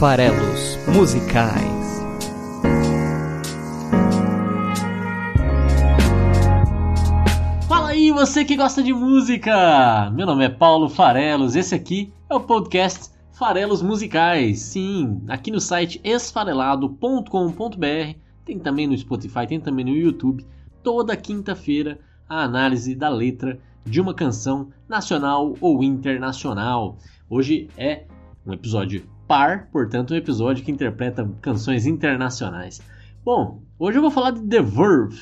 Farelos Musicais. Fala aí, você que gosta de música! Meu nome é Paulo Farelos, esse aqui é o podcast Farelos Musicais. Sim, aqui no site esfarelado.com.br, tem também no Spotify, tem também no YouTube, toda quinta-feira a análise da letra de uma canção nacional ou internacional. Hoje é um episódio par, portanto, um episódio que interpreta canções internacionais. Bom, hoje eu vou falar de The Verve,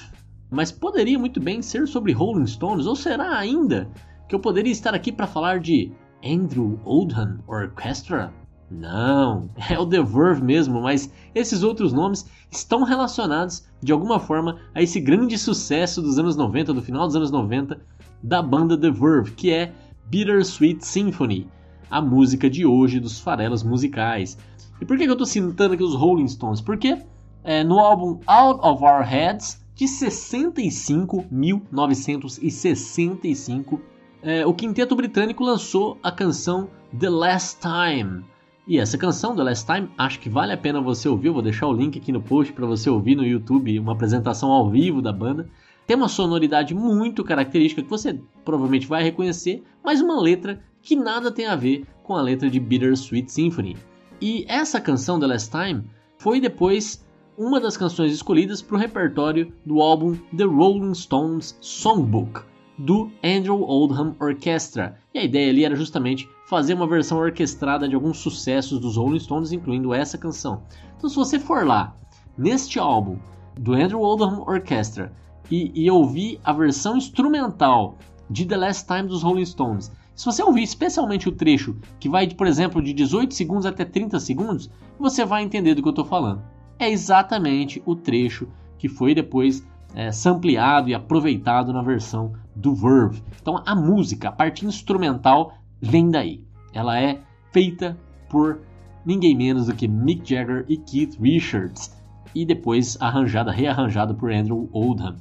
mas poderia muito bem ser sobre Rolling Stones, ou será ainda que eu poderia estar aqui para falar de Andrew Oldham Orchestra? Não, é o The Verve mesmo, mas esses outros nomes estão relacionados de alguma forma a esse grande sucesso dos anos 90, do final dos anos 90, da banda The Verve, que é Bittersweet Symphony, a música de hoje dos farelos musicais. E por que eu estou citando aqui os Rolling Stones? Porque é, no álbum Out of Our Heads, de 65, 1965, é, o quinteto britânico lançou a canção The Last Time. E essa canção, The Last Time, acho que vale a pena você ouvir. Eu vou deixar o link aqui no post para você ouvir no YouTube, uma apresentação ao vivo da banda. Tem uma sonoridade muito característica que você provavelmente vai reconhecer, mas uma letra que nada tem a ver com a letra de Bittersweet Symphony. E essa canção, The Last Time, foi depois uma das canções escolhidas para o repertório do álbum The Rolling Stones Songbook, do Andrew Oldham Orchestra. E a ideia ali era justamente fazer uma versão orquestrada de alguns sucessos dos Rolling Stones, incluindo essa canção. Então, se você for lá neste álbum do Andrew Oldham Orchestra e, e ouvir a versão instrumental de The Last Time dos Rolling Stones, se você ouvir especialmente o trecho que vai, por exemplo, de 18 segundos até 30 segundos, você vai entender do que eu estou falando. É exatamente o trecho que foi depois é, sampleado e aproveitado na versão do Verve. Então a música, a parte instrumental, vem daí. Ela é feita por ninguém menos do que Mick Jagger e Keith Richards e depois arranjada, rearranjada por Andrew Oldham.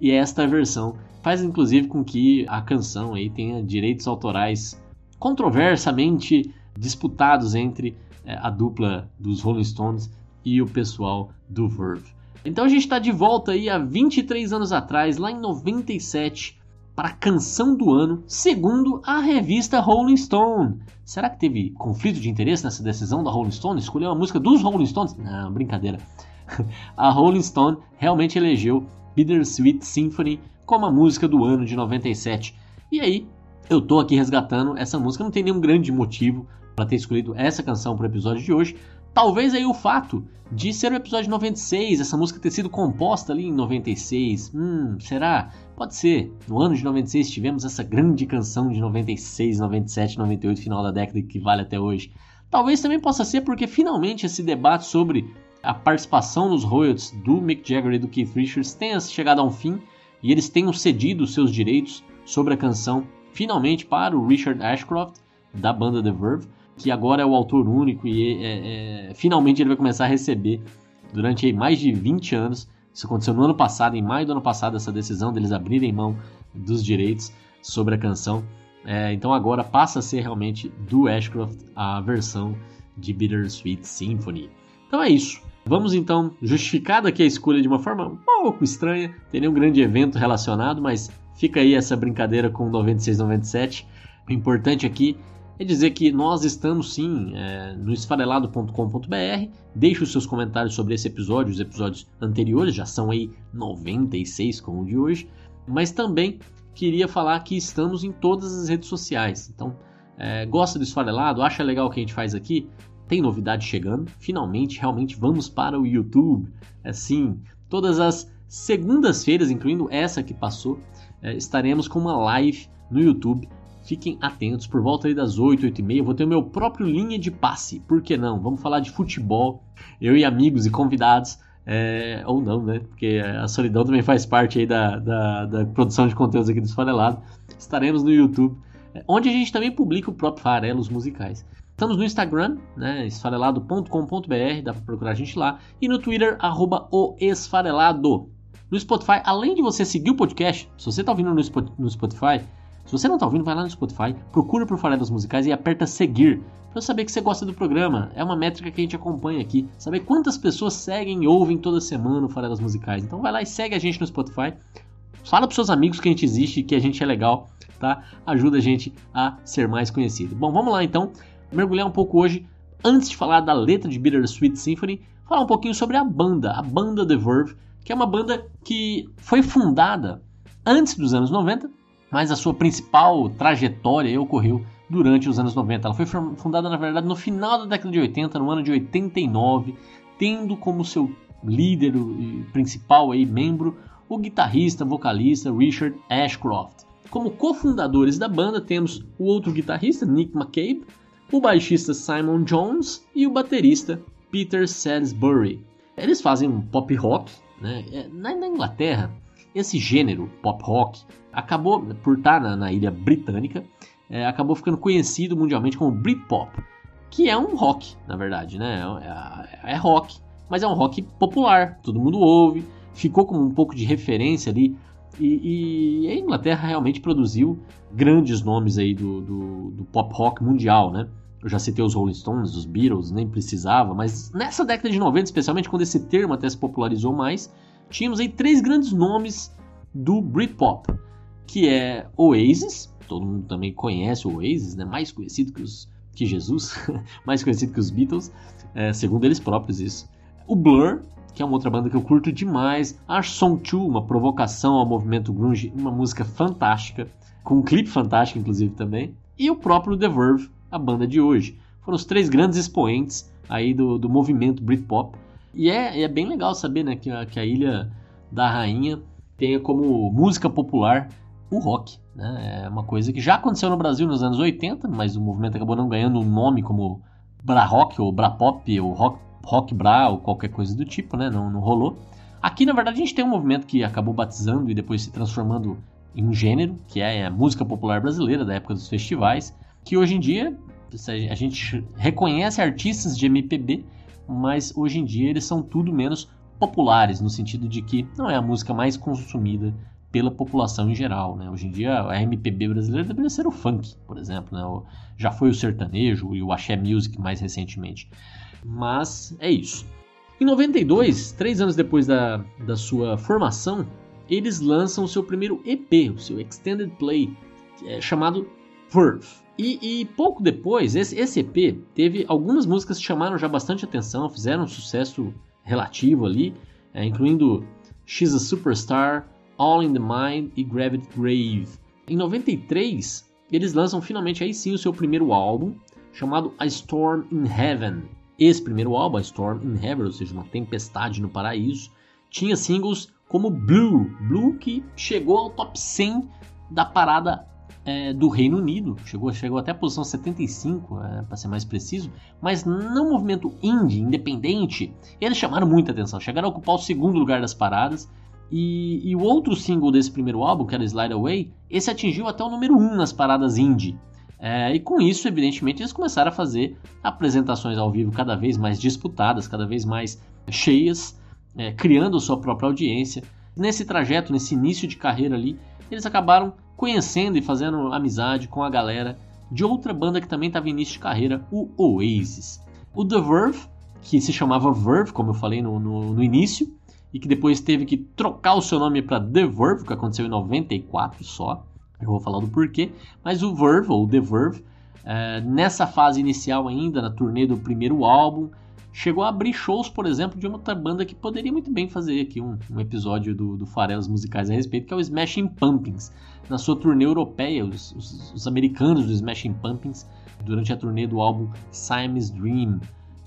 E esta versão faz inclusive com que a canção aí tenha direitos autorais controversamente disputados entre é, a dupla dos Rolling Stones e o pessoal do Verve. Então a gente está de volta aí há 23 anos atrás, lá em 97, para a canção do ano, segundo a revista Rolling Stone. Será que teve conflito de interesse nessa decisão da Rolling Stone? Escolheu a música dos Rolling Stones? Não, brincadeira. A Rolling Stone realmente elegeu Bittersweet Symphony como a música do ano de 97. E aí, eu tô aqui resgatando essa música, não tem nenhum grande motivo para ter escolhido essa canção para o episódio de hoje. Talvez aí o fato de ser o episódio 96, essa música ter sido composta ali em 96. Hum, será? Pode ser. No ano de 96 tivemos essa grande canção de 96, 97, 98, final da década que vale até hoje. Talvez também possa ser porque finalmente esse debate sobre a participação nos royalties do Mick Jagger e do Keith Richards tenha chegado a um fim e eles tenham cedido seus direitos sobre a canção finalmente para o Richard Ashcroft da banda The Verve que agora é o autor único e é, é, finalmente ele vai começar a receber durante mais de 20 anos. Isso aconteceu no ano passado, em maio do ano passado, essa decisão deles abrirem mão dos direitos sobre a canção. É, então agora passa a ser realmente do Ashcroft a versão de Bittersweet Symphony. Então é isso. Vamos então justificar aqui a escolha de uma forma um pouco estranha, tem nenhum grande evento relacionado, mas fica aí essa brincadeira com 96-97. O importante aqui é dizer que nós estamos sim é, no esfarelado.com.br. Deixe os seus comentários sobre esse episódio, os episódios anteriores, já são aí 96 como o de hoje. Mas também queria falar que estamos em todas as redes sociais. Então, é, gosta do esfarelado? Acha legal o que a gente faz aqui? Tem novidade chegando. Finalmente, realmente vamos para o YouTube. Assim, todas as segundas-feiras, incluindo essa que passou, é, estaremos com uma live no YouTube Fiquem atentos, por volta das 8, 8 e meia, vou ter o meu próprio linha de passe. Por que não? Vamos falar de futebol, eu e amigos e convidados, é, ou não, né? Porque a solidão também faz parte aí da, da, da produção de conteúdos aqui do Esfarelado. Estaremos no YouTube, é, onde a gente também publica o próprio Farelos Musicais. Estamos no Instagram, né, esfarelado.com.br, dá para procurar a gente lá, e no Twitter, arroba o esfarelado. No Spotify, além de você seguir o podcast, se você está ouvindo no Spotify, Se você não está ouvindo, vai lá no Spotify, procura por Farelas Musicais e aperta seguir para saber que você gosta do programa. É uma métrica que a gente acompanha aqui. Saber quantas pessoas seguem e ouvem toda semana o Farelas Musicais. Então vai lá e segue a gente no Spotify. Fala para seus amigos que a gente existe, que a gente é legal, tá? Ajuda a gente a ser mais conhecido. Bom, vamos lá então, mergulhar um pouco hoje, antes de falar da letra de Bittersweet Symphony, falar um pouquinho sobre a banda, a banda The Verve, que é uma banda que foi fundada antes dos anos 90, mas a sua principal trajetória ocorreu durante os anos 90. Ela foi fundada, na verdade, no final da década de 80, no ano de 89, tendo como seu líder principal aí, membro o guitarrista, vocalista Richard Ashcroft. Como cofundadores da banda temos o outro guitarrista, Nick McCabe, o baixista Simon Jones e o baterista Peter Salisbury. Eles fazem um pop rock, né? É, na Inglaterra esse gênero pop rock acabou, por estar na, na ilha britânica, é, acabou ficando conhecido mundialmente como Britpop, que é um rock, na verdade, né? É, é, é rock, mas é um rock popular, todo mundo ouve, ficou como um pouco de referência ali. E, e a Inglaterra realmente produziu grandes nomes aí do, do, do pop rock mundial, né? Eu já citei os Rolling Stones, os Beatles, nem precisava, mas nessa década de 90, especialmente quando esse termo até se popularizou mais, tínhamos aí três grandes nomes do Britpop, que é Oasis, todo mundo também conhece o Oasis, né? mais conhecido que, os, que Jesus, mais conhecido que os Beatles, é, segundo eles próprios isso. O Blur, que é uma outra banda que eu curto demais. A Song 2, uma provocação ao movimento grunge, uma música fantástica, com um clipe fantástico inclusive também. E o próprio The Verve, a banda de hoje. Foram os três grandes expoentes aí do, do movimento Britpop. E é, é bem legal saber né, que, a, que a Ilha da Rainha tenha como música popular o rock. Né? É uma coisa que já aconteceu no Brasil nos anos 80, mas o movimento acabou não ganhando um nome como Bra Rock ou Bra Pop ou Rock, rock Bra ou qualquer coisa do tipo, né? não, não rolou. Aqui, na verdade, a gente tem um movimento que acabou batizando e depois se transformando em um gênero, que é a música popular brasileira da época dos festivais, que hoje em dia a gente reconhece artistas de MPB mas hoje em dia eles são tudo menos populares, no sentido de que não é a música mais consumida pela população em geral. Né? Hoje em dia a MPB brasileira deveria ser o funk, por exemplo. Né? Já foi o sertanejo e o axé music mais recentemente. Mas é isso. Em 92, três anos depois da, da sua formação, eles lançam o seu primeiro EP, o seu Extended Play, é, chamado Verve. E, e, pouco depois, esse, esse EP teve algumas músicas que chamaram já bastante atenção, fizeram um sucesso relativo ali, é, incluindo She's a Superstar, All in the Mind e Gravity Grave. Em 93, eles lançam finalmente aí sim o seu primeiro álbum, chamado A Storm in Heaven. Esse primeiro álbum, A Storm in Heaven, ou seja, uma tempestade no paraíso, tinha singles como Blue, Blue que chegou ao top 100 da parada é, do Reino Unido, chegou, chegou até a posição 75, é, para ser mais preciso, mas no movimento indie, independente, eles chamaram muita atenção, chegaram a ocupar o segundo lugar das paradas, e, e o outro single desse primeiro álbum, que era Slide Away, esse atingiu até o número 1 um nas paradas indie. É, e com isso, evidentemente, eles começaram a fazer apresentações ao vivo cada vez mais disputadas, cada vez mais cheias, é, criando sua própria audiência. Nesse trajeto, nesse início de carreira ali, eles acabaram conhecendo e fazendo amizade com a galera de outra banda que também estava em início de carreira, o Oasis. O The Verve, que se chamava Verve, como eu falei no, no, no início, e que depois teve que trocar o seu nome para The Verve, que aconteceu em 94 só. Eu vou falar do porquê. Mas o Verve, ou The Verve, é, nessa fase inicial ainda, na turnê do primeiro álbum, chegou a abrir shows, por exemplo, de uma outra banda que poderia muito bem fazer aqui um, um episódio do, do Farelas Musicais a respeito, que é o Smashing Pumpkins. Na sua turnê europeia, os, os, os americanos do Smashing Pumpkins, durante a turnê do álbum Siamese Dream,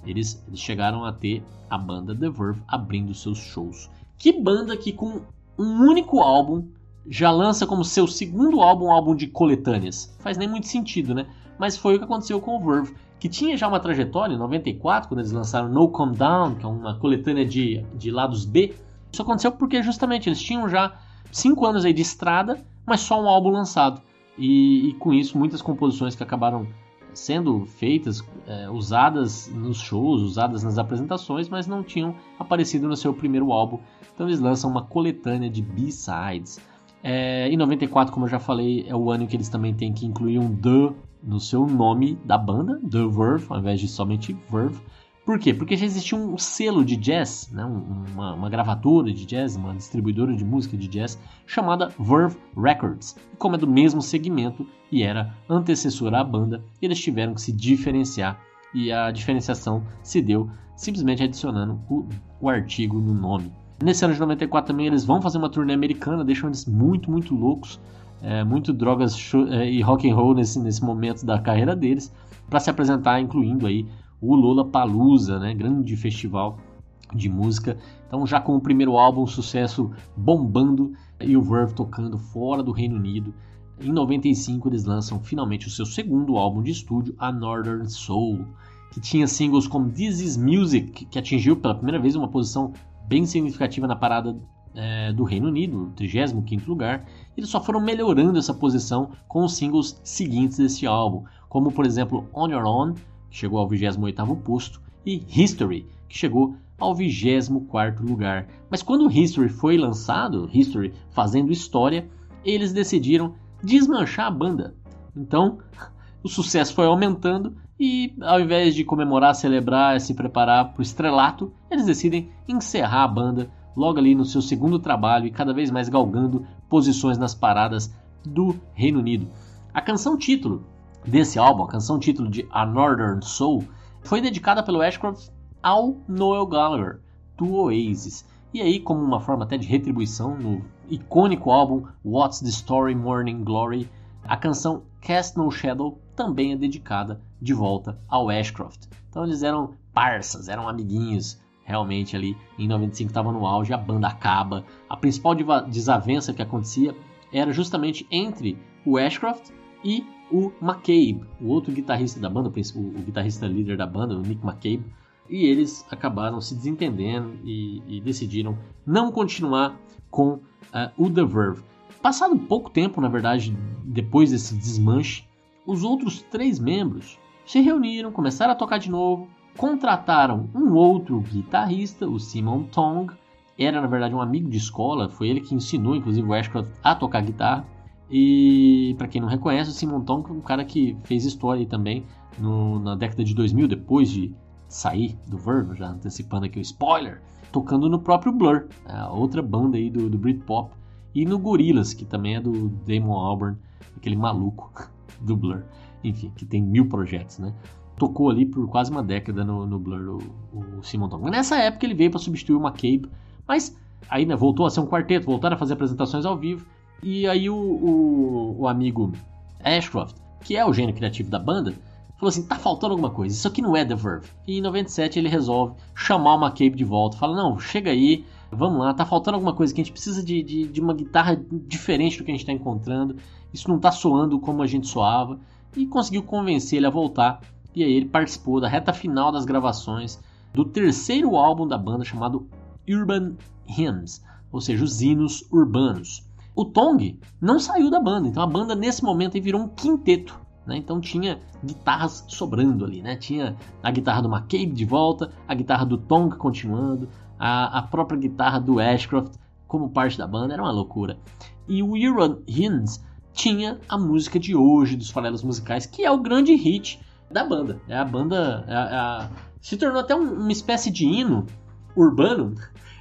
eles, eles chegaram a ter a banda The Verve abrindo seus shows. Que banda que com um único álbum já lança como seu segundo álbum um álbum de coletâneas? Faz nem muito sentido, né? Mas foi o que aconteceu com o Verve que tinha já uma trajetória em 94, quando eles lançaram No Calm Down, que é uma coletânea de, de lados B. Isso aconteceu porque justamente eles tinham já cinco anos aí de estrada, mas só um álbum lançado. E, e com isso, muitas composições que acabaram sendo feitas, é, usadas nos shows, usadas nas apresentações, mas não tinham aparecido no seu primeiro álbum. Então eles lançam uma coletânea de B-sides. É, em 94, como eu já falei, é o ano em que eles também têm que incluir um The no seu nome da banda, The Verve, ao invés de somente Verve. Por quê? Porque já existia um selo de jazz, né? uma, uma gravadora de jazz, uma distribuidora de música de jazz chamada Verve Records. E como é do mesmo segmento e era antecessora à banda, eles tiveram que se diferenciar e a diferenciação se deu simplesmente adicionando o, o artigo no nome. Nesse ano de 94 também eles vão fazer uma turnê americana, deixam eles muito, muito loucos, é, muito drogas é, e rock and roll nesse, nesse momento da carreira deles, para se apresentar, incluindo aí o Lola Palusa, né, grande festival de música. Então já com o primeiro álbum, sucesso bombando e o Verve tocando fora do Reino Unido. Em 95 eles lançam finalmente o seu segundo álbum de estúdio, a Northern Soul, que tinha singles como This Is Music, que atingiu pela primeira vez uma posição bem significativa na parada é, do Reino Unido, 35 lugar. Eles só foram melhorando essa posição com os singles seguintes desse álbum, como por exemplo On Your Own, que chegou ao 28º posto, e History, que chegou ao 24º lugar. Mas quando History foi lançado, History fazendo história, eles decidiram desmanchar a banda. Então, o sucesso foi aumentando e, ao invés de comemorar, celebrar se preparar para o estrelato, eles decidem encerrar a banda logo ali no seu segundo trabalho e cada vez mais galgando posições nas paradas do Reino Unido. A canção título desse álbum, a canção título de A Northern Soul, foi dedicada pelo Ashcroft ao Noel Gallagher, do Oasis. E aí, como uma forma até de retribuição, no icônico álbum What's the Story Morning Glory, a canção Cast No Shadow também é dedicada de volta ao Ashcroft. Então eles eram parças, eram amiguinhos, realmente ali em 95 estava no auge, a banda acaba. A principal desavença que acontecia era justamente entre o Ashcroft e o McCabe, o outro guitarrista da banda, o, o guitarrista líder da banda, o Nick McCabe, e eles acabaram se desentendendo e, e decidiram não continuar com uh, o The Verve. Passado pouco tempo, na verdade, depois desse desmanche, os outros três membros se reuniram, começaram a tocar de novo, contrataram um outro guitarrista, o Simon Tong, era na verdade um amigo de escola, foi ele que ensinou inclusive o Ashcroft a tocar guitarra. E para quem não reconhece, o Simon Tong é um cara que fez história também no, na década de 2000, depois de sair do Verve, já antecipando aqui o spoiler, tocando no próprio Blur, a outra banda aí do, do Britpop, e no Gorillaz, que também é do Damon Albarn, aquele maluco do Blur, enfim, que tem mil projetos, né? Tocou ali por quase uma década no, no Blur, o, o Simon Tong. Nessa época ele veio para substituir o McCabe, mas aí né, voltou a ser um quarteto, voltaram a fazer apresentações ao vivo, e aí o, o, o amigo Ashcroft, que é o gênio criativo da banda, falou assim: tá faltando alguma coisa, isso aqui não é The Verve. E em 97 ele resolve chamar o McCabe de volta, fala: não, chega aí, vamos lá, tá faltando alguma coisa que a gente precisa de, de, de uma guitarra diferente do que a gente está encontrando, isso não tá soando como a gente soava, e conseguiu convencer ele a voltar. E aí ele participou da reta final das gravações do terceiro álbum da banda chamado Urban Hymns, ou seja, os hinos urbanos. O Tong não saiu da banda, então a banda nesse momento virou um quinteto. Né? Então tinha guitarras sobrando ali, né? Tinha a guitarra do McCabe de volta, a guitarra do Tong continuando, a, a própria guitarra do Ashcroft como parte da banda, era uma loucura. E o Euron Hines tinha a música de hoje dos farelos musicais, que é o grande hit da banda. É a banda é a, é a, se tornou até um, uma espécie de hino urbano,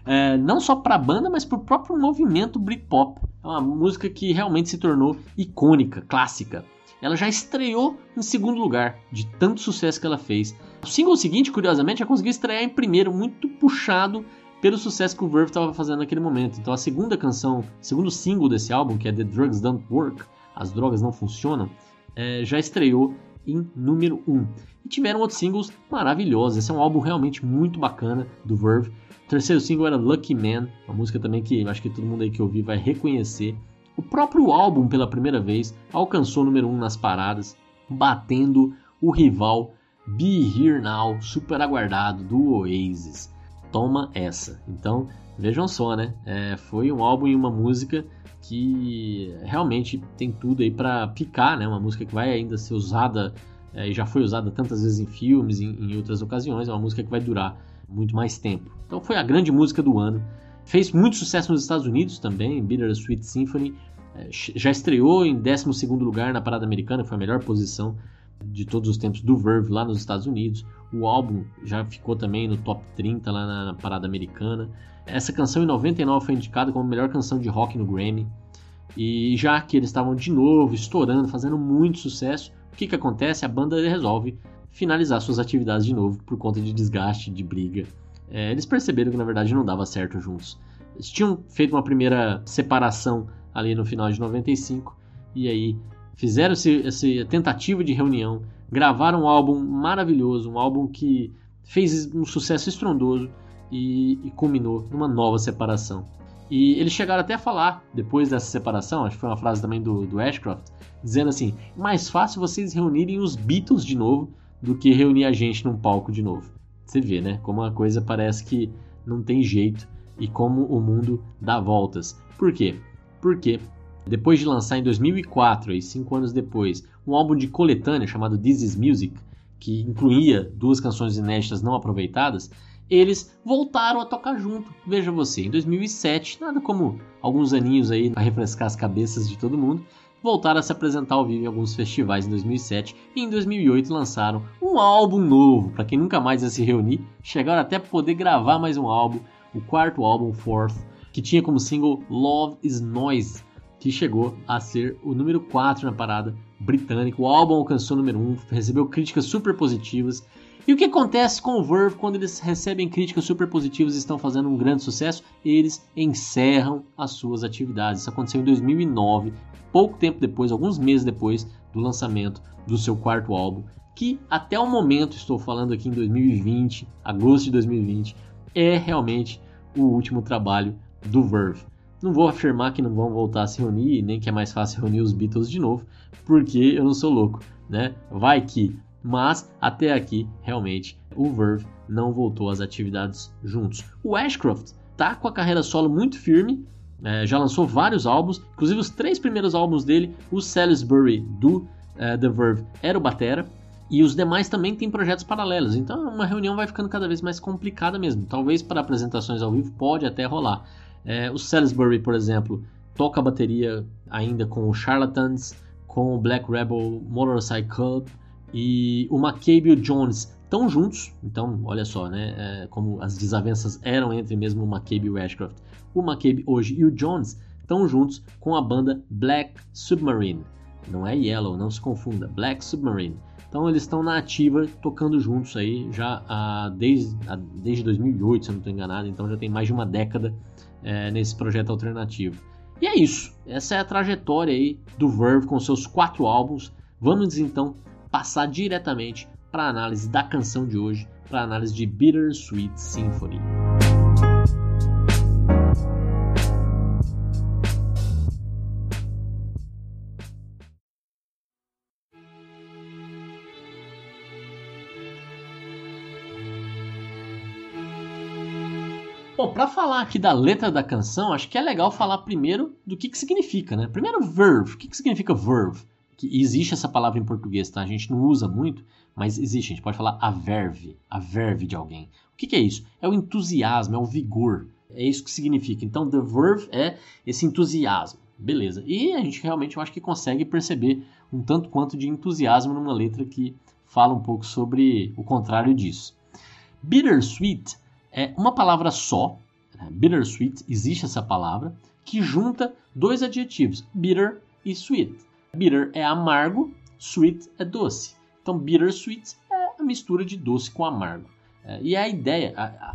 é, não só para a banda, mas para o próprio movimento Britpop. É uma música que realmente se tornou icônica, clássica ela já estreou em segundo lugar, de tanto sucesso que ela fez. O single seguinte, curiosamente, já conseguiu estrear em primeiro, muito puxado pelo sucesso que o Verve estava fazendo naquele momento. Então a segunda canção, segundo single desse álbum, que é The Drugs Don't Work, As Drogas Não Funcionam, é, já estreou em número 1. Um. E tiveram outros singles maravilhosos. Esse é um álbum realmente muito bacana do Verve. O terceiro single era Lucky Man, uma música também que acho que todo mundo aí que ouvir vai reconhecer. O próprio álbum, pela primeira vez, alcançou o número 1 um nas paradas, batendo o rival Be Here Now, super aguardado do Oasis. Toma essa. Então, vejam só, né? É, foi um álbum e uma música que realmente tem tudo aí para picar, né? Uma música que vai ainda ser usada é, e já foi usada tantas vezes em filmes, em, em outras ocasiões. É uma música que vai durar muito mais tempo. Então, foi a grande música do ano. Fez muito sucesso nos Estados Unidos também, Bitter Sweet Symphony, é, já estreou em 12 lugar na parada americana, foi a melhor posição de todos os tempos do Verve lá nos Estados Unidos. O álbum já ficou também no top 30 lá na, parada americana. Essa canção em 99 foi indicada como a melhor canção de rock no Grammy. E já que eles estavam de novo estourando, fazendo muito sucesso, o que, que acontece? A banda resolve finalizar suas atividades de novo por conta de desgaste, de briga. É, eles perceberam que na verdade não dava certo juntos. Eles tinham feito uma primeira separação ali no final de 95 e aí fizeram esse, essa tentativa de reunião, gravaram um álbum maravilhoso, um álbum que fez um sucesso estrondoso e, e culminou numa nova separação. E eles chegaram até a falar, depois dessa separação, acho que foi uma frase também do, do Ashcroft, dizendo assim: mais fácil vocês reunirem os Beatles de novo do que reunir a gente num palco de novo. Você vê, né? Como a coisa parece que não tem jeito e como o mundo dá voltas. Por quê? Porque depois de lançar em 2004, aí cinco anos depois, um álbum de coletânea chamado This Is Music, que incluía duas canções inéditas não aproveitadas, eles voltaram a tocar junto. Veja você, em 2007, nada como alguns aninhos aí para refrescar as cabeças de todo mundo, voltaram a se apresentar ao vivo em alguns festivais em 2007 e em 2008 lançaram um álbum novo. Para quem nunca mais ia se reunir, chegaram até poder gravar mais um álbum, o quarto álbum, Fourth, que tinha como single Love Is Noise, que chegou a ser o número 4 na parada britânica. O álbum alcançou o número 1, recebeu críticas super positivas e o que acontece com o Verve quando eles recebem críticas super positivas e estão fazendo um grande sucesso? Eles encerram as suas atividades. Isso aconteceu em 2009, pouco tempo depois, alguns meses depois do lançamento do seu quarto álbum, que até o momento, estou falando aqui em 2020, agosto de 2020, é realmente o último trabalho do Verve. Não vou afirmar que não vão voltar a se reunir, nem que é mais fácil reunir os Beatles de novo, porque eu não sou louco, né? Vai que mas até aqui realmente o Verve não voltou às atividades juntos. O Ashcroft tá com a carreira solo muito firme, é, já lançou vários álbuns, inclusive os três primeiros álbuns dele, o Salisbury do é, The Verve era o batera, e os demais também têm projetos paralelos. Então uma reunião vai ficando cada vez mais complicada mesmo. Talvez para apresentações ao vivo pode até rolar. É, o Salisbury, por exemplo, toca bateria ainda com o Charlatans, com o Black Rebel Motorcycle Club e o McCabe e o Jones estão juntos, então olha só, né, é, como as desavenças eram entre mesmo o McCabe e o Ashcroft. O McCabe hoje e o Jones estão juntos com a banda Black Submarine. Não é Yellow, não se confunda, Black Submarine. Então eles estão na ativa, tocando juntos aí já desde, desde 2008, se eu não estou enganado, então já tem mais de uma década é, nesse projeto alternativo. E é isso, essa é a trajetória aí do Verve com seus quatro álbuns. Vamos então passar diretamente para a análise da canção de hoje, para a análise de Bittersweet Symphony. Para falar aqui da letra da canção, acho que é legal falar primeiro do que, que significa, né? Primeiro, verve. O que, que significa verve? que existe essa palavra em português, tá? A gente não usa muito, mas existe. A gente pode falar a verve, a verve de alguém. O que, que é isso? É o entusiasmo, é o vigor. É isso que significa. Então, the verve é esse entusiasmo. Beleza. E a gente realmente, eu acho que consegue perceber um tanto quanto de entusiasmo numa letra que fala um pouco sobre o contrário disso. Bittersweet é uma palavra só. Né? Bittersweet, existe essa palavra, que junta dois adjetivos, bitter e sweet. Bitter é amargo, sweet é doce. Então, bittersweet é a mistura de doce com amargo. É, e a ideia,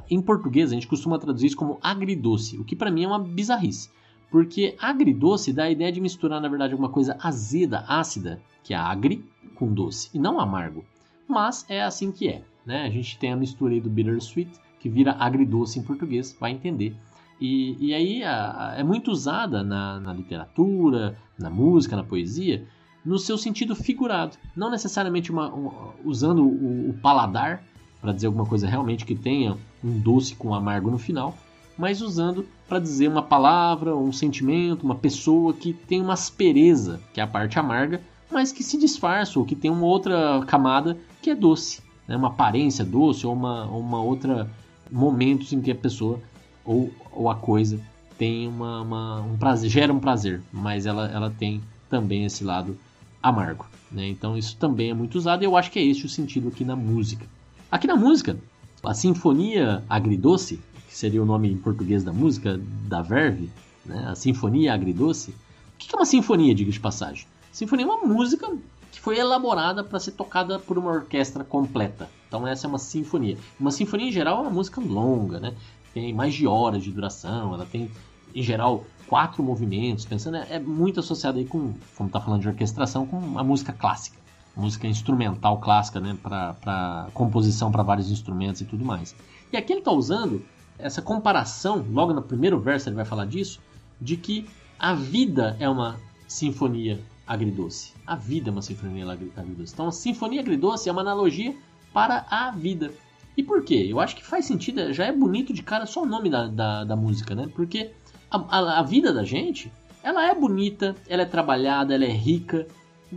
em português, a gente costuma traduzir isso como agridoce, o que para mim é uma bizarrice. Porque agridoce dá a ideia de misturar, na verdade, alguma coisa azeda, ácida, que é agri, com doce, e não amargo. Mas é assim que é. Né? A gente tem a mistura aí do bittersweet, que vira agridoce em português, vai entender. E, e aí a, a, é muito usada na, na literatura, na música, na poesia, no seu sentido figurado. Não necessariamente uma, um, usando o, o paladar para dizer alguma coisa realmente que tenha um doce com amargo no final, mas usando para dizer uma palavra, um sentimento, uma pessoa que tem uma aspereza, que é a parte amarga, mas que se disfarça ou que tem uma outra camada que é doce, né? uma aparência doce ou uma, uma outra momentos em que a pessoa ou, ou a coisa tem uma, uma, um prazer, gera um prazer, mas ela, ela tem também esse lado amargo. Né? Então isso também é muito usado e eu acho que é esse o sentido aqui na música. Aqui na música, a Sinfonia Agridoce, que seria o nome em português da música, da Verve, né? a Sinfonia Agridoce. O que é uma sinfonia, diga de passagem? Sinfonia é uma música que foi elaborada para ser tocada por uma orquestra completa. Então essa é uma sinfonia. Uma sinfonia em geral é uma música longa, né? Tem mais de horas de duração, ela tem em geral quatro movimentos, pensando é, é muito associado aí com, como está falando de orquestração, com a música clássica, música instrumental clássica, né, para composição para vários instrumentos e tudo mais. E aqui ele está usando essa comparação, logo no primeiro verso ele vai falar disso, de que a vida é uma sinfonia agridoce. A vida é uma sinfonia agridoce. Então, a sinfonia agridoce é uma analogia para a vida. E por quê? Eu acho que faz sentido, já é bonito de cara só o nome da, da, da música, né? Porque a, a, a, vida da gente, ela é bonita, ela é trabalhada, ela é rica,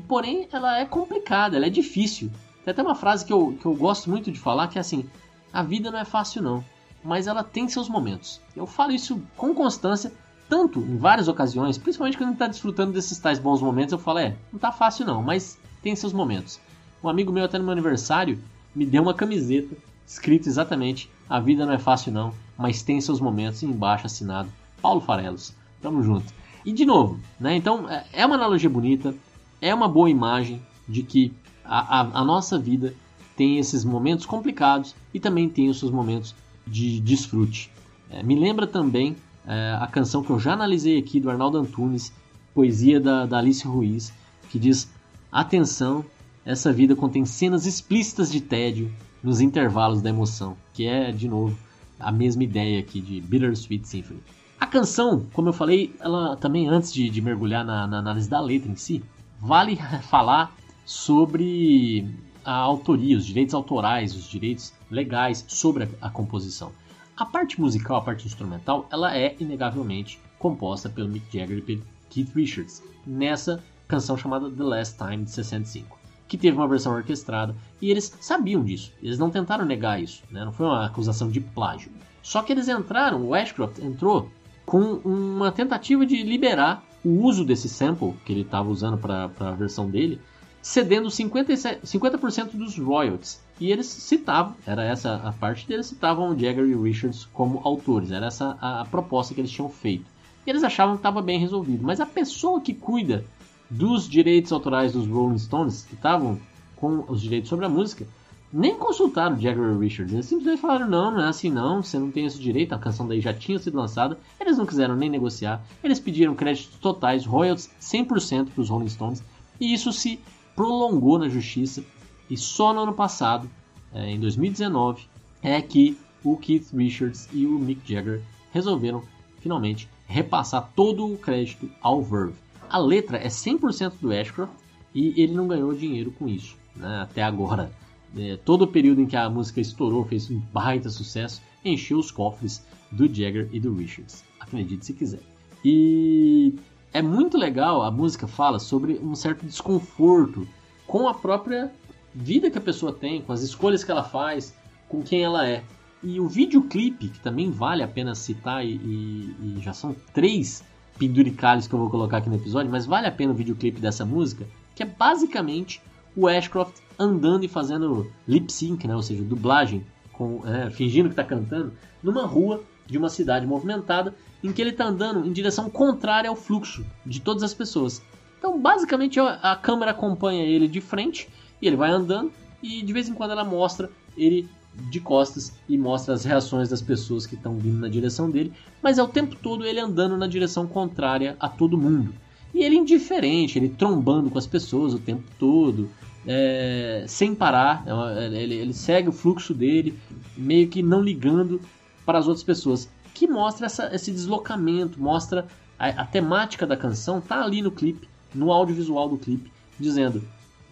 porém ela é complicada, ela é difícil. Tem até uma frase que eu, que eu gosto muito de falar que é assim: a vida não é fácil não, mas ela tem seus momentos. Eu falo isso com constância tanto em várias ocasiões, principalmente quando a gente está desfrutando desses tais bons momentos, eu falo, é, não tá fácil não, mas tem seus momentos. Um amigo meu até no meu aniversário me deu uma camiseta escrito exatamente a vida não é fácil não, mas tem seus momentos e embaixo assinado Paulo Farelos. Tamo junto. E de novo, né? Então é, é uma analogia bonita, é uma boa imagem de que a, a, a nossa vida tem esses momentos complicados e também tem os seus momentos de desfrute. É, me lembra também é, a canção que eu já analisei aqui do Arnaldo Antunes, poesia da, da Alice Ruiz, que diz: Atenção, essa vida contém cenas explícitas de tédio nos intervalos da emoção, que é, de novo, a mesma ideia aqui de Bittersweet Symphony. A canção, como eu falei, ela também, antes de, de mergulhar na, na análise da letra em si, vale falar sobre a autoria, os direitos autorais, os direitos legais sobre a, a composição. A parte musical, a parte instrumental, ela é inegavelmente composta pelo Mick Jagger e pelo Keith Richards, nessa canção chamada The Last Time de 65, que teve uma versão orquestrada e eles sabiam disso, eles não tentaram negar isso, né? não foi uma acusação de plágio. Só que eles entraram, o Ashcroft entrou com uma tentativa de liberar o uso desse sample que ele estava usando para a versão dele, cedendo 50%, 50 dos royalties. E eles citavam, era essa a parte deles, citavam Jagger e Richards como autores, era essa a, a proposta que eles tinham feito. E eles achavam que estava bem resolvido, mas a pessoa que cuida dos direitos autorais dos Rolling Stones, que estavam com os direitos sobre a música, nem consultaram Jagger Richards. Eles simplesmente falaram: não, não é assim não, você não tem esse direito, a canção daí já tinha sido lançada. Eles não quiseram nem negociar, eles pediram créditos totais, royalties 100% para os Rolling Stones, e isso se prolongou na justiça e só no ano passado, é, em 2019, é que o Keith Richards e o Mick Jagger resolveram finalmente repassar todo o crédito ao Verve. A letra é 100% do Ashcroft e ele não ganhou dinheiro com isso, né? até agora. É, todo o período em que a música estourou, fez um baita sucesso, encheu os cofres do Jagger e do Richards. Acredite se quiser. E é muito legal, a música fala sobre um certo desconforto com a própria vida que a pessoa tem, com as escolhas que ela faz, com quem ela é. E o videoclipe, que também vale a pena citar, e, e, e já são três penduricalhos que eu vou colocar aqui no episódio, mas vale a pena o videoclipe dessa música, que é basicamente o Ashcroft andando e fazendo lip sync, né? ou seja, dublagem, com, é, fingindo que está cantando, numa rua de uma cidade movimentada em que ele está andando em direção contrária ao fluxo de todas as pessoas. Então, basicamente, a câmera acompanha ele de frente e ele vai andando e de vez em quando ela mostra ele de costas e mostra as reações das pessoas que estão vindo na direção dele, mas é o tempo todo ele andando na direção contrária a todo mundo. E ele indiferente, ele trombando com as pessoas o tempo todo, é, sem parar, é ele, ele segue o fluxo dele, meio que não ligando para as outras pessoas que mostra essa, esse deslocamento, mostra a, a, temática da canção, tá ali no clipe, no audiovisual do clipe, dizendo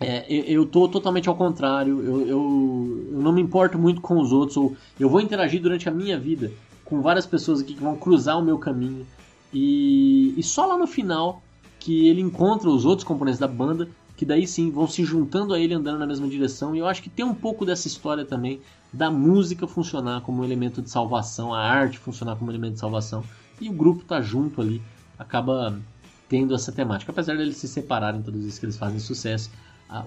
é, eu, eu tô totalmente ao contrário, eu, eu, eu, não me importo muito com os outros, ou eu vou interagir durante a minha vida com várias pessoas aqui que vão cruzar o meu caminho, e, e só lá no final que ele encontra os outros componentes da banda, que daí sim vão se juntando a ele andando na mesma direção, e eu acho que tem um pouco dessa história também da música funcionar como um elemento de salvação, a arte funcionar como um elemento de salvação. e o grupo tá junto ali, acaba tendo essa temática. Apesar de eles se separarem todas as que eles fazem sucesso,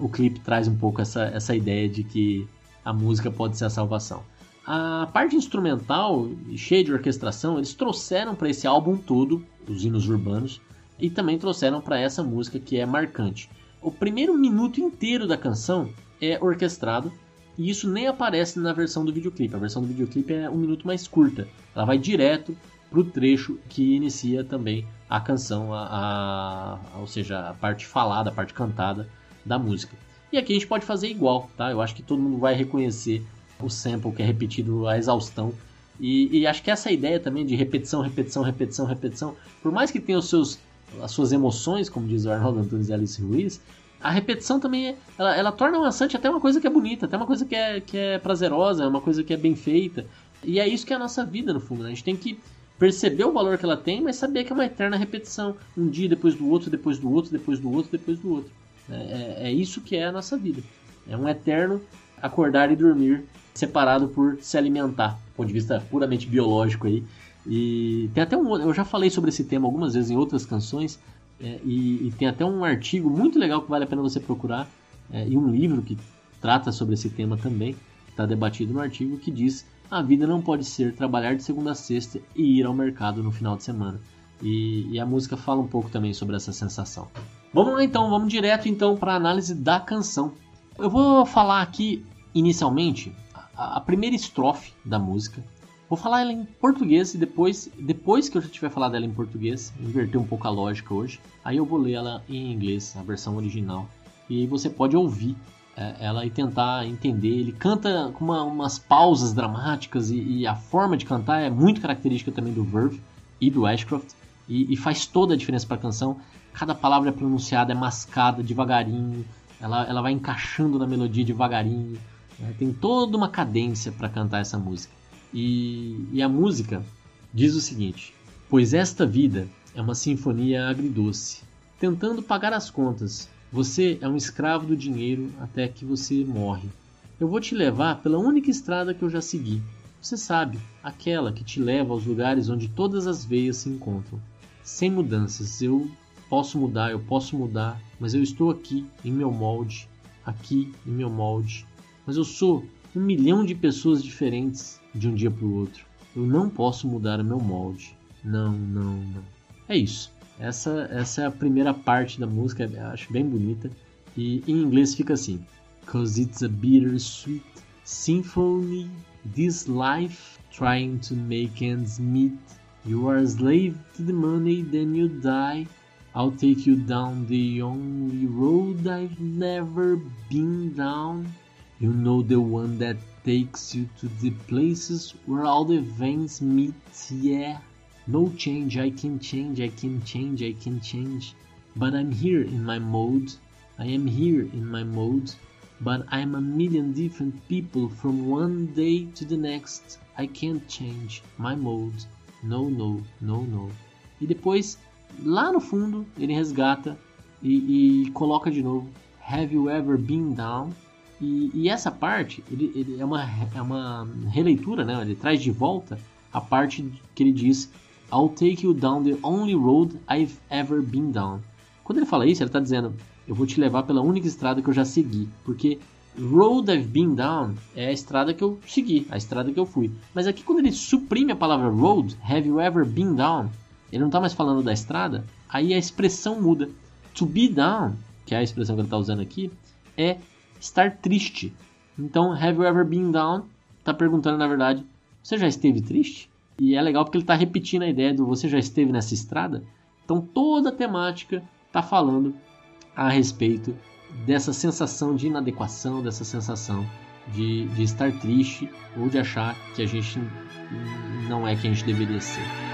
o clipe traz um pouco essa, essa ideia de que a música pode ser a salvação. A parte instrumental, cheia de orquestração, eles trouxeram para esse álbum todo, os hinos urbanos, e também trouxeram para essa música que é marcante. O primeiro minuto inteiro da canção é orquestrado e isso nem aparece na versão do videoclipe. A versão do videoclipe é um minuto mais curta. Ela vai direto para o trecho que inicia também a canção, a, a, ou seja, a parte falada, a parte cantada da música. E aqui a gente pode fazer igual, tá? Eu acho que todo mundo vai reconhecer o sample que é repetido à exaustão. E, e acho que essa ideia também de repetição, repetição, repetição, repetição, por mais que tenha os seus, as suas emoções, como diz o Arnaldo Antunes e Alice Ruiz, a repetição também é, ela, ela torna o maçante até uma coisa que é bonita, até uma coisa que é, que é prazerosa, é uma coisa que é bem feita. E é isso que é a nossa vida, no fundo. Né? A gente tem que perceber o valor que ela tem, mas saber que é uma eterna repetição. Um dia depois do outro, depois do outro, depois do outro, depois do outro. É, é, é isso que é a nossa vida. É um eterno acordar e dormir separado por se alimentar, do ponto de vista puramente biológico aí. E tem até um, eu já falei sobre esse tema algumas vezes em outras canções, é, e, e, tem até um artigo muito legal que vale a pena você procurar, é, e um livro que trata sobre esse tema também, está debatido no artigo, que diz a vida não pode ser trabalhar de segunda a sexta e ir ao mercado no final de semana. E, e a música fala um pouco também sobre essa sensação. Vamos lá então, vamos direto então para a análise da canção. Eu vou falar aqui inicialmente a, primeira estrofe da música. Vou falar ela em português e depois, depois que eu já tiver falado ela em português, inverter um pouco a lógica hoje, aí eu vou ler ela em inglês, a versão original. E aí você pode ouvir é, ela e tentar entender. Ele canta com uma, umas pausas dramáticas e, e, a forma de cantar é muito característica também do Verve e do Ashcroft e, e faz toda a diferença para a canção. Cada palavra é pronunciada, é mascada devagarinho, ela, ela vai encaixando na melodia devagarinho. Né? Tem toda uma cadência para cantar essa música. E, e a música diz o seguinte: Pois esta vida é uma sinfonia agridoce, tentando pagar as contas. Você é um escravo do dinheiro até que você morre. Eu vou te levar pela única estrada que eu já segui. Você sabe, aquela que te leva aos lugares onde todas as veias se encontram. Sem mudanças, eu posso mudar, eu posso mudar, mas eu estou aqui em meu molde, aqui em meu molde. Mas eu sou um milhão de pessoas diferentes de um dia para o outro. Eu não posso mudar o meu molde. Não, não, não. É isso. Essa, essa é a primeira parte da música, acho bem bonita. E em inglês fica assim: Cause it's a bittersweet symphony, this life trying to make ends meet. You are a slave to the money, then you die. I'll take you down the only road I've never been down. You know the one that takes you to the places where all the veins meet, yeah. No change, I can change, I can change, I can change. But I'm here in my mode, I am here in my mode. But I'm a million different people from one day to the next. I can't change my mode. No, no, no, no. E depois, lá no fundo, ele resgata e, e coloca de novo Have you ever been down? E, e essa parte ele, ele, é, uma, é uma releitura, né? ele traz de volta a parte que ele diz I'll take you down the only road I've ever been down. Quando ele fala isso, ele está dizendo eu vou te levar pela única estrada que eu já segui, porque road I've been down é a estrada que eu segui, a estrada que eu fui. Mas aqui quando ele suprime a palavra road, have you ever been down, ele não está mais falando da estrada, aí a expressão muda. To be down, que é a expressão que ele está usando aqui, é estar triste. Então, have you ever been down? Está perguntando, na verdade, você já esteve triste? E é legal porque ele está repetindo a ideia do você já esteve nessa estrada. Então, toda a temática está falando a respeito dessa sensação de inadequação, dessa sensação de, de estar triste ou de achar que a gente não é quem a gente deveria ser.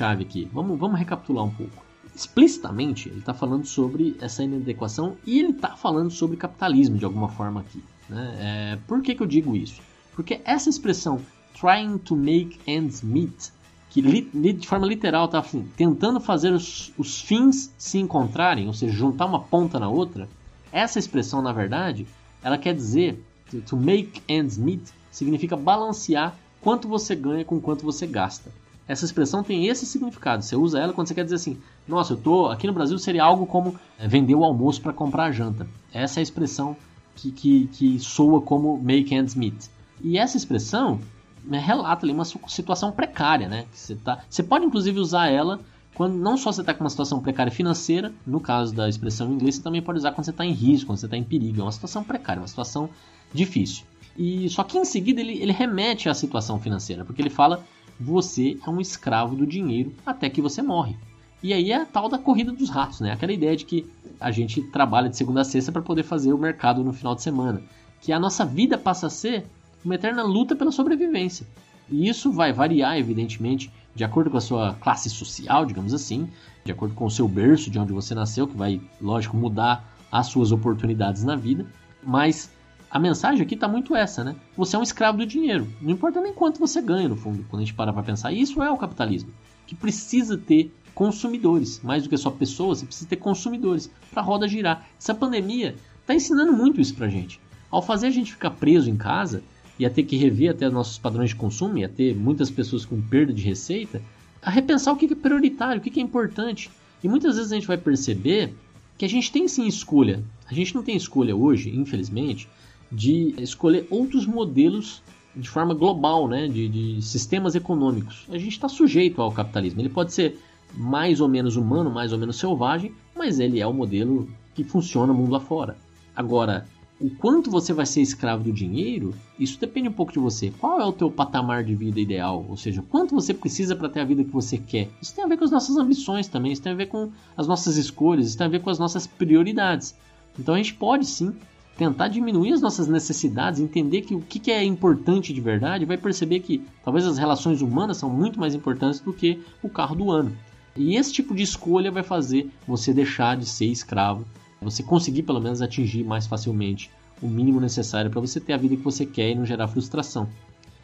Ideias-chave aqui? Vamos, vamos recapitular um pouco. Explicitamente, ele está falando sobre essa inadequação e ele está falando sobre capitalismo de alguma forma aqui. Né? É, por que, que eu digo isso? Porque essa expressão trying to make ends meet, que li, de forma literal está assim, tentando fazer os, os fins se encontrarem, ou seja, juntar uma ponta na outra, essa expressão, na verdade, ela quer dizer to make ends meet significa balancear quanto você ganha com quanto você gasta. Essa expressão tem esse significado. Você usa ela quando você quer dizer assim: nossa, eu tô aqui no Brasil seria algo como é, vender o almoço para comprar a janta. Essa é a expressão que, que, que soa como make ends meet. E essa expressão né, relata ali uma situação precária, né? Você, tá, você pode inclusive usar ela quando não só você está com uma situação precária financeira, no caso da expressão em inglês, você também pode usar quando você está em risco, quando você está em perigo. É uma situação precária, uma situação difícil. E só que em seguida ele, ele remete à situação financeira, porque ele fala você é um escravo do dinheiro até que você morre. E aí é a tal da corrida dos ratos, né? Aquela ideia de que a gente trabalha de segunda a sexta para poder fazer o mercado no final de semana. Que a nossa vida passa a ser uma eterna luta pela sobrevivência. E isso vai variar, evidentemente, de acordo com a sua classe social, digamos assim, de acordo com o seu berço, de onde você nasceu, que vai, lógico, mudar as suas oportunidades na vida. Mas a mensagem aqui está muito essa, né? Você é um escravo do dinheiro. Não importa nem quanto você ganha, no fundo, quando a gente para para pensar. E isso é o capitalismo, que precisa ter consumidores, mais do que só pessoas, você precisa ter consumidores para a roda girar. Essa pandemia está ensinando muito isso para a gente. Ao fazer a gente ficar preso em casa, ia ter que rever até nossos padrões de consumo, ia ter muitas pessoas com perda de receita, a repensar o que é prioritário, o que é importante. E muitas vezes a gente vai perceber que a gente tem sim escolha. A gente não tem escolha hoje, infelizmente, de escolher outros modelos de forma global, né, de, de sistemas econômicos. A gente está sujeito ao capitalismo. Ele pode ser mais ou menos humano, mais ou menos selvagem, mas ele é o modelo que funciona mundo afora. Agora, o quanto você vai ser escravo do dinheiro, isso depende um pouco de você. Qual é o teu patamar de vida ideal? Ou seja, quanto você precisa para ter a vida que você quer? Isso tem a ver com as nossas ambições também, isso tem a ver com as nossas escolhas, isso tem a ver com as nossas prioridades. Então a gente pode sim tentar diminuir as nossas necessidades, entender que o que é importante de verdade, vai perceber que talvez as relações humanas são muito mais importantes do que o carro do ano. E esse tipo de escolha vai fazer você deixar de ser escravo você conseguir pelo menos atingir mais facilmente o mínimo necessário para você ter a vida que você quer e não gerar frustração.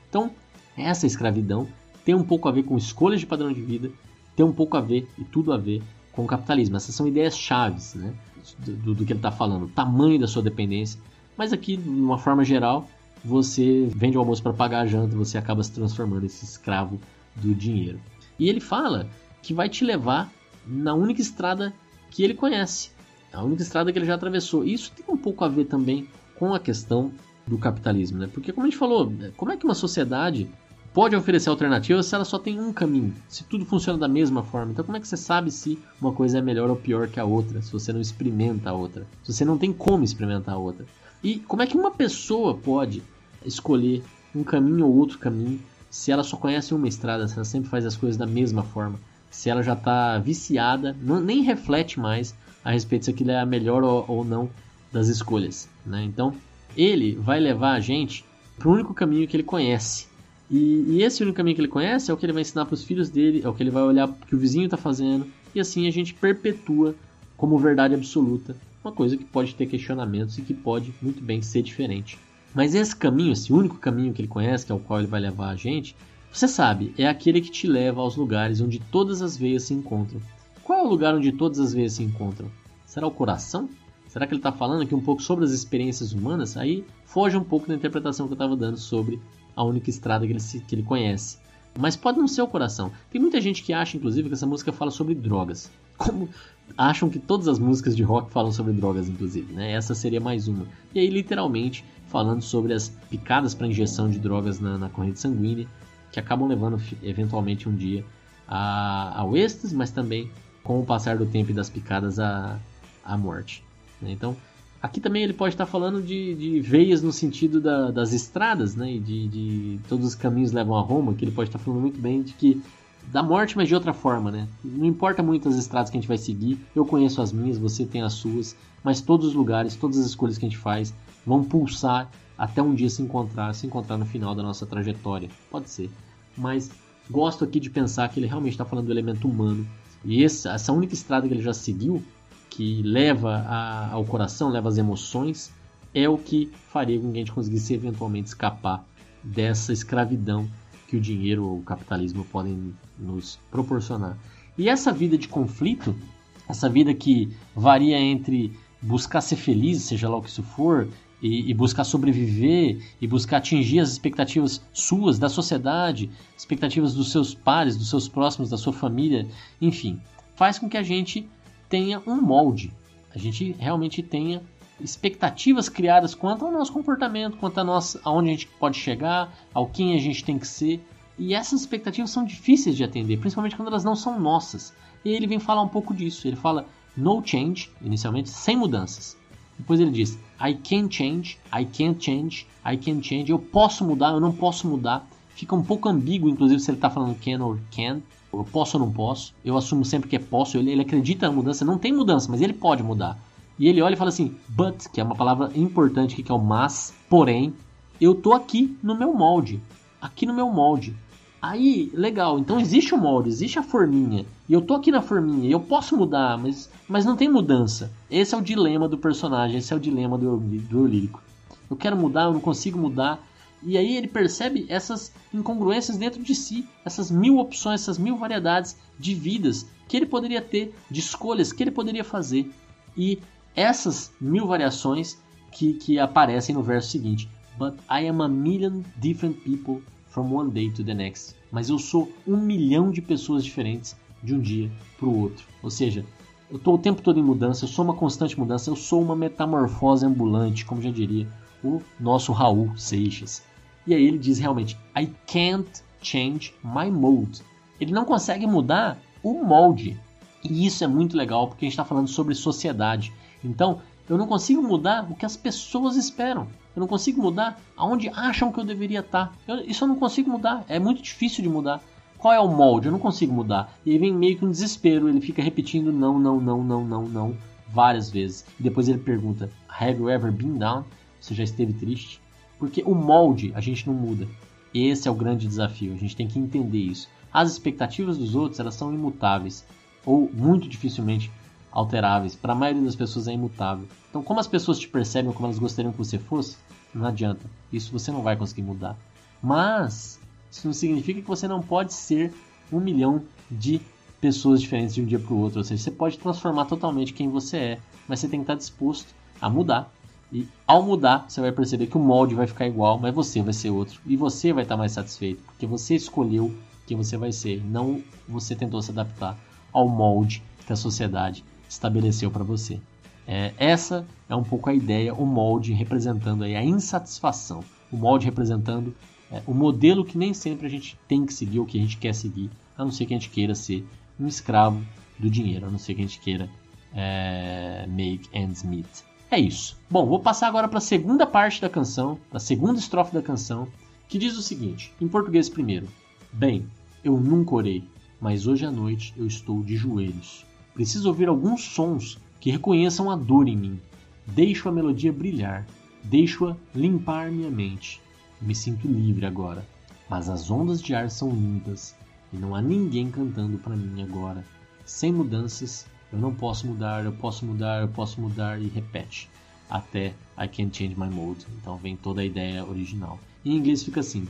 Então, essa escravidão tem um pouco a ver com escolhas de padrão de vida, tem um pouco a ver e tudo a ver com o capitalismo. Essas são ideias chaves né, do, do que ele está falando, o tamanho da sua dependência. Mas aqui, de uma forma geral, você vende o almoço para pagar a janta, você acaba se transformando esse escravo do dinheiro. E ele fala que vai te levar na única estrada que ele conhece, a única estrada que ele já atravessou. Isso tem um pouco a ver também com a questão do capitalismo, né? Porque como a gente falou, como é que uma sociedade pode oferecer alternativas se ela só tem um caminho, se tudo funciona da mesma forma. Então como é que você sabe se uma coisa é melhor ou pior que a outra, se você não experimenta a outra, se você não tem como experimentar a outra? E como é que uma pessoa pode escolher um caminho ou outro caminho se ela só conhece uma estrada, se ela sempre faz as coisas da mesma forma, se ela já está viciada, não, nem reflete mais a respeito se aquilo é a melhor ou, ou não das escolhas. Né? Então, ele vai levar a gente para o único caminho que ele conhece. E, e, esse único caminho que ele conhece é o que ele vai ensinar para os filhos dele, é o que ele vai olhar que o vizinho está fazendo, e assim a gente perpetua como verdade absoluta uma coisa que pode ter questionamentos e que pode muito bem ser diferente. Mas esse caminho, esse único caminho que ele conhece, que é o qual ele vai levar a gente, você sabe, é aquele que te leva aos lugares onde todas as veias se encontram. Qual é o lugar onde todas as vezes se encontram? Será o coração? Será que ele está falando aqui um pouco sobre as experiências humanas? Aí foge um pouco da interpretação que eu estava dando sobre a única estrada que ele, que ele conhece. Mas pode não ser o coração. Tem muita gente que acha, inclusive, que essa música fala sobre drogas. Como acham que todas as músicas de rock falam sobre drogas, inclusive, né? Essa seria mais uma. E aí, literalmente, falando sobre as picadas para injeção de drogas na, na corrente sanguínea, que acabam levando eventualmente um dia a, ao êxtase, mas também com o passar do tempo e das picadas a, a morte. Né? Então, aqui também ele pode estar falando de, de veias no sentido da, das estradas, né? E de, de, todos os caminhos levam a Roma, que ele pode estar falando muito bem de que da morte, mas de outra forma, né? Não importa muito as estradas que a gente vai seguir, eu conheço as minhas, você tem as suas, mas todos os lugares, todas as escolhas que a gente faz vão pulsar até um dia se encontrar, se encontrar no final da nossa trajetória. Pode ser. Mas gosto aqui de pensar que ele realmente está falando do elemento humano. E essa, essa única estrada que ele já seguiu, que leva a, ao coração, leva às emoções, é o que faria com que a gente conseguisse eventualmente escapar dessa escravidão que o dinheiro ou o capitalismo podem nos proporcionar. E essa vida de conflito, essa vida que varia entre buscar ser feliz, seja lá o que isso for, e, e, buscar sobreviver e buscar atingir as expectativas suas, da sociedade, expectativas dos seus pares, dos seus próximos, da sua família, enfim, faz com que a gente tenha um molde, a gente realmente tenha expectativas criadas quanto ao nosso comportamento, quanto a nós, aonde a gente pode chegar, ao quem a gente tem que ser. E essas expectativas são difíceis de atender, principalmente quando elas não são nossas. E ele vem falar um pouco disso. Ele fala no change, inicialmente, sem mudanças. Depois ele diz I can change, I can't change, I can change. Eu posso mudar, eu não posso mudar. Fica um pouco ambíguo, inclusive, se ele está falando can or can. Eu posso ou não posso. Eu assumo sempre que é posso. Ele, ele acredita na mudança. Não tem mudança, mas ele pode mudar. E ele olha e fala assim, but, que é uma palavra importante aqui, que é o mas, porém, eu tô aqui no meu molde. Aqui no meu molde. Aí, legal, então existe o molde, existe a forminha. E eu tô aqui na forminha, e eu posso mudar, mas, mas não tem mudança. Esse é o dilema do personagem, esse é o dilema do, do lírico. Eu quero mudar, eu não consigo mudar. E aí ele percebe essas incongruências dentro de si, essas mil opções, essas mil variedades de vidas que ele poderia ter, de escolhas que ele poderia fazer. E essas mil variações que, que aparecem no verso seguinte. But I am a million different people from one day to the next. Mas eu sou um milhão de pessoas diferentes de um dia para o outro. Ou seja, eu estou o tempo todo em mudança, eu sou uma constante mudança, eu sou uma metamorfose ambulante, como já diria o nosso Raul Seixas. E aí ele diz realmente: I can't change my mode. Ele não consegue mudar o molde. E isso é muito legal porque a gente está falando sobre sociedade. Então, eu não consigo mudar o que as pessoas esperam. Eu não consigo mudar aonde acham que eu deveria estar. Eu, isso eu não consigo mudar. É muito difícil de mudar. Qual é o molde? Eu não consigo mudar. E aí vem meio que um desespero. Ele fica repetindo não, não, não, não, não, não várias vezes. E depois ele pergunta: Have you ever been down? Você já esteve triste? Porque o molde a gente não muda. Esse é o grande desafio. A gente tem que entender isso. As expectativas dos outros elas são imutáveis ou muito dificilmente alteráveis. Para a maioria das pessoas é imutável. Então, como as pessoas te percebem como elas gostariam que você fosse, não adianta. Isso você não vai conseguir mudar. Mas isso não significa que você não pode ser um milhão de pessoas diferentes de um dia para o outro. Ou seja, você pode transformar totalmente quem você é, mas você tem que estar disposto a mudar. E ao mudar, você vai perceber que o molde vai ficar igual, mas você vai ser outro. E você vai estar mais satisfeito, porque você escolheu quem você vai ser, não você tentou se adaptar ao molde que a sociedade estabeleceu para você. É, essa é um pouco a ideia, o molde representando aí a insatisfação, o molde representando é, o modelo que nem sempre a gente tem que seguir ou que a gente quer seguir, a não ser que a gente queira ser um escravo do dinheiro, a não ser que a gente queira é, make ends meet. É isso. Bom, vou passar agora para a segunda parte da canção, a segunda estrofe da canção, que diz o seguinte, em português primeiro. Bem, eu nunca orei, mas hoje à noite eu estou de joelhos. Preciso ouvir alguns sons que reconheçam a dor em mim. Deixo a melodia brilhar, deixo-a limpar minha mente. Me sinto livre agora, mas as ondas de ar são limpas e não há ninguém cantando para mim agora. Sem mudanças, eu não posso mudar, eu posso mudar, eu posso mudar e repete até I can't change my mode. Então vem toda a ideia original. Em inglês fica assim: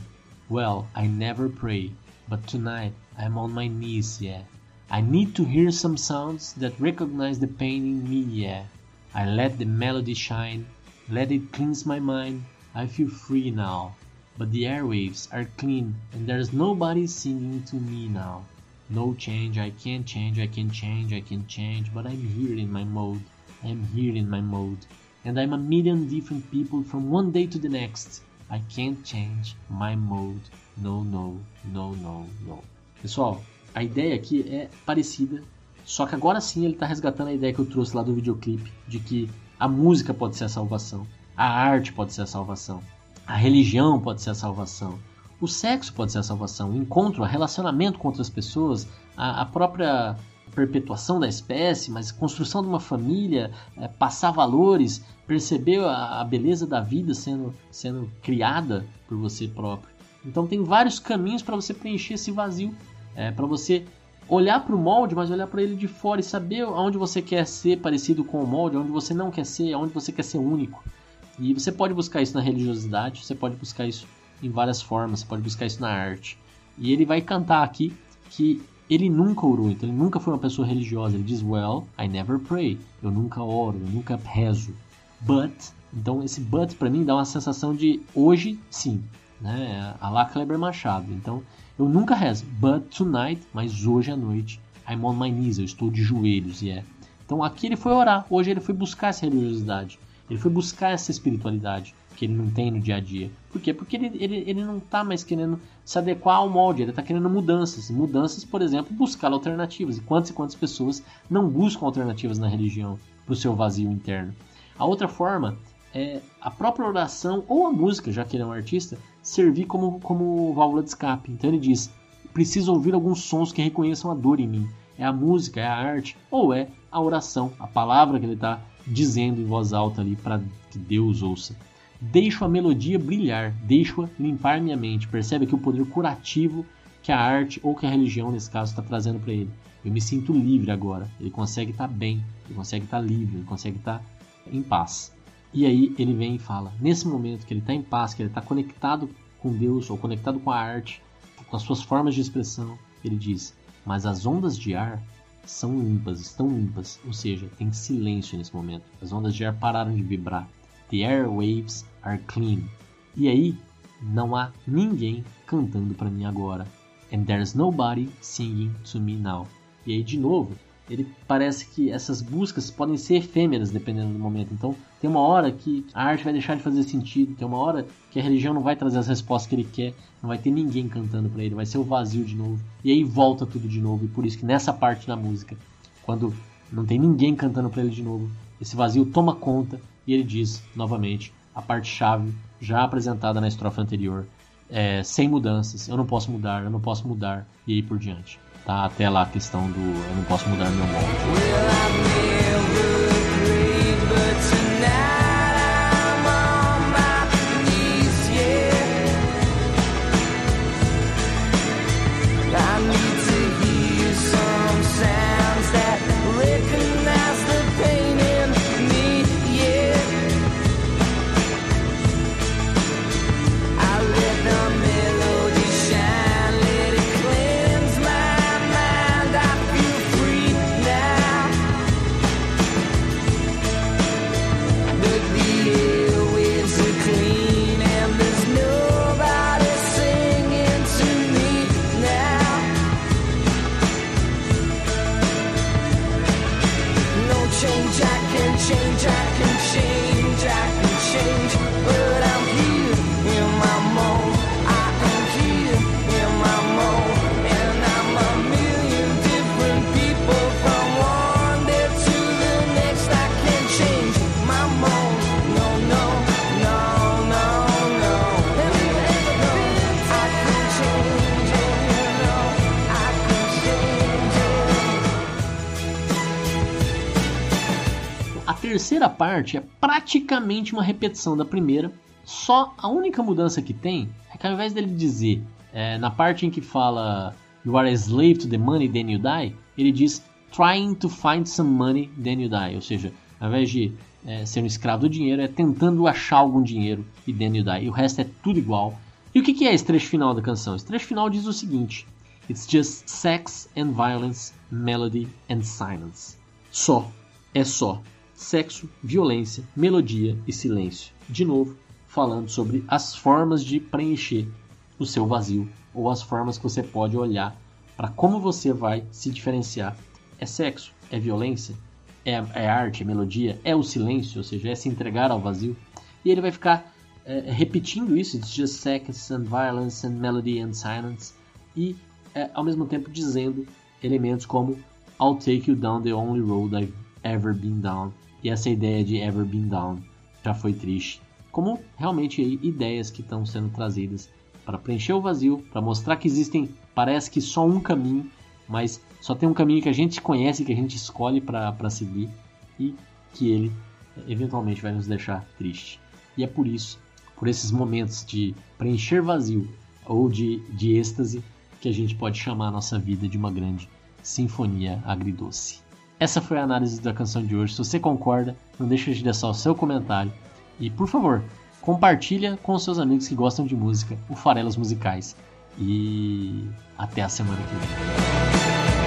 Well, I never pray, but tonight I'm on my knees, yeah. I need to hear some sounds that recognize the pain in me, yeah. I let the melody shine, let it cleanse my mind. I feel free now. But the airwaves are clean and there's nobody singing to me now. No change, I can't change, I can change, I can change, but I'm here in my mode. I'm here in my mode. And I'm a million different people from one day to the next. I can't change my mode. No, no, no, no, no. Pessoal, a ideia aqui é parecida, só que agora sim ele está resgatando a ideia que eu trouxe lá do videoclipe, de que a música pode ser a salvação, a arte pode ser a salvação, a religião pode ser a salvação, o sexo pode ser a salvação, o encontro, o relacionamento com outras pessoas, a, a própria perpetuação da espécie, mas construção de uma família, é, passar valores, perceber a, a, beleza da vida sendo, sendo criada por você próprio. Então tem vários caminhos para você preencher esse vazio, é, para você olhar para o molde, mas olhar para ele de fora e saber aonde você quer ser parecido com o molde, onde você não quer ser, aonde você quer ser único. E você pode buscar isso na religiosidade, você pode buscar isso em várias formas, você pode buscar isso na arte. E ele vai cantar aqui que ele nunca orou, então ele nunca foi uma pessoa religiosa. Ele diz, well, I never pray. Eu nunca oro, eu nunca rezo. But, então esse but para mim dá uma sensação de hoje sim, né? A lá Kleber Machado. Então, eu nunca rezo, but tonight, mas hoje à noite, I'm on my knees, eu estou de joelhos, e yeah. é. Então aqui ele foi orar, hoje ele foi buscar essa religiosidade, ele foi buscar essa espiritualidade que ele não tem no dia a dia. Por quê? Porque ele, ele, ele não está mais querendo se adequar ao molde, ele está querendo mudanças. Mudanças, por exemplo, buscar alternativas. E quantas e quantas pessoas não buscam alternativas na religião para o seu vazio interno? A outra forma é a própria oração ou a música, já que ele é um artista, servir como, como válvula de escape. Então ele diz: preciso ouvir alguns sons que reconheçam a dor em mim. É a música, é a arte, ou é a oração, a palavra que ele está dizendo em voz alta ali para que Deus ouça. Deixo a melodia brilhar, deixo-a limpar minha mente. Percebe que o poder curativo que a arte ou que a religião, nesse caso, está trazendo para ele. Eu me sinto livre agora. Ele consegue estar tá bem, ele consegue estar tá livre, ele consegue estar tá em paz. E aí ele vem e fala: nesse momento que ele está em paz, que ele está conectado com Deus ou conectado com a arte, com as suas formas de expressão, ele diz: mas as ondas de ar são limpas, estão limpas, ou seja, tem silêncio nesse momento. As ondas de ar pararam de vibrar. The airwaves are clean. E aí não há ninguém cantando para mim agora. And there's nobody singing to me now. E aí de novo, ele parece que essas buscas podem ser efêmeras dependendo do momento. Então, tem uma hora que a arte vai deixar de fazer sentido, tem uma hora que a religião não vai trazer as respostas que ele quer, não vai ter ninguém cantando para ele, vai ser o vazio de novo. E aí volta tudo de novo. E por isso que nessa parte da música, quando não tem ninguém cantando para ele de novo, esse vazio toma conta e ele diz novamente a parte chave já apresentada na estrofe anterior, é, sem mudanças, eu não posso mudar, eu não posso mudar e aí por diante tá até lá a questão do eu não posso mudar meu molde. Parte é praticamente uma repetição da primeira, só a única mudança que tem é que ao invés dele dizer é, na parte em que fala You are a slave to the money, then you die, ele diz Trying to find some money, then you die. Ou seja, ao invés de é, ser um escravo do dinheiro, é tentando achar algum dinheiro e then you die. E o resto é tudo igual. E o que, que é esse trecho final da canção? Esse trecho final diz o seguinte: It's just sex and violence, melody and silence. Só. É só sexo, violência, melodia e silêncio. De novo, falando sobre as formas de preencher o seu vazio ou as formas que você pode olhar para como você vai se diferenciar. É sexo? É violência? É, é, arte? É melodia? É o silêncio? Ou seja, é se entregar ao vazio? E ele vai ficar é, repetindo isso: It's just sex and violence and melody and silence. E é, ao mesmo tempo dizendo elementos como I'll take you down the only road I've ever been down e essa ideia de Ever Been Down já foi triste. Como realmente aí, ideias que estão sendo trazidas para preencher o vazio, para mostrar que existem, parece que só um caminho, mas só tem um caminho que a gente conhece, que a gente escolhe para seguir e que ele eventualmente vai nos deixar triste. E é por isso, por esses momentos de preencher vazio, ou de, de êxtase que a gente pode chamar a nossa vida de uma grande sinfonia agridoce. Essa foi a análise da canção de hoje. Se você concorda, não deixe de deixar o seu comentário e, por favor, compartilha com seus amigos que gostam de música, o Farelas Musicais. E até a semana que vem.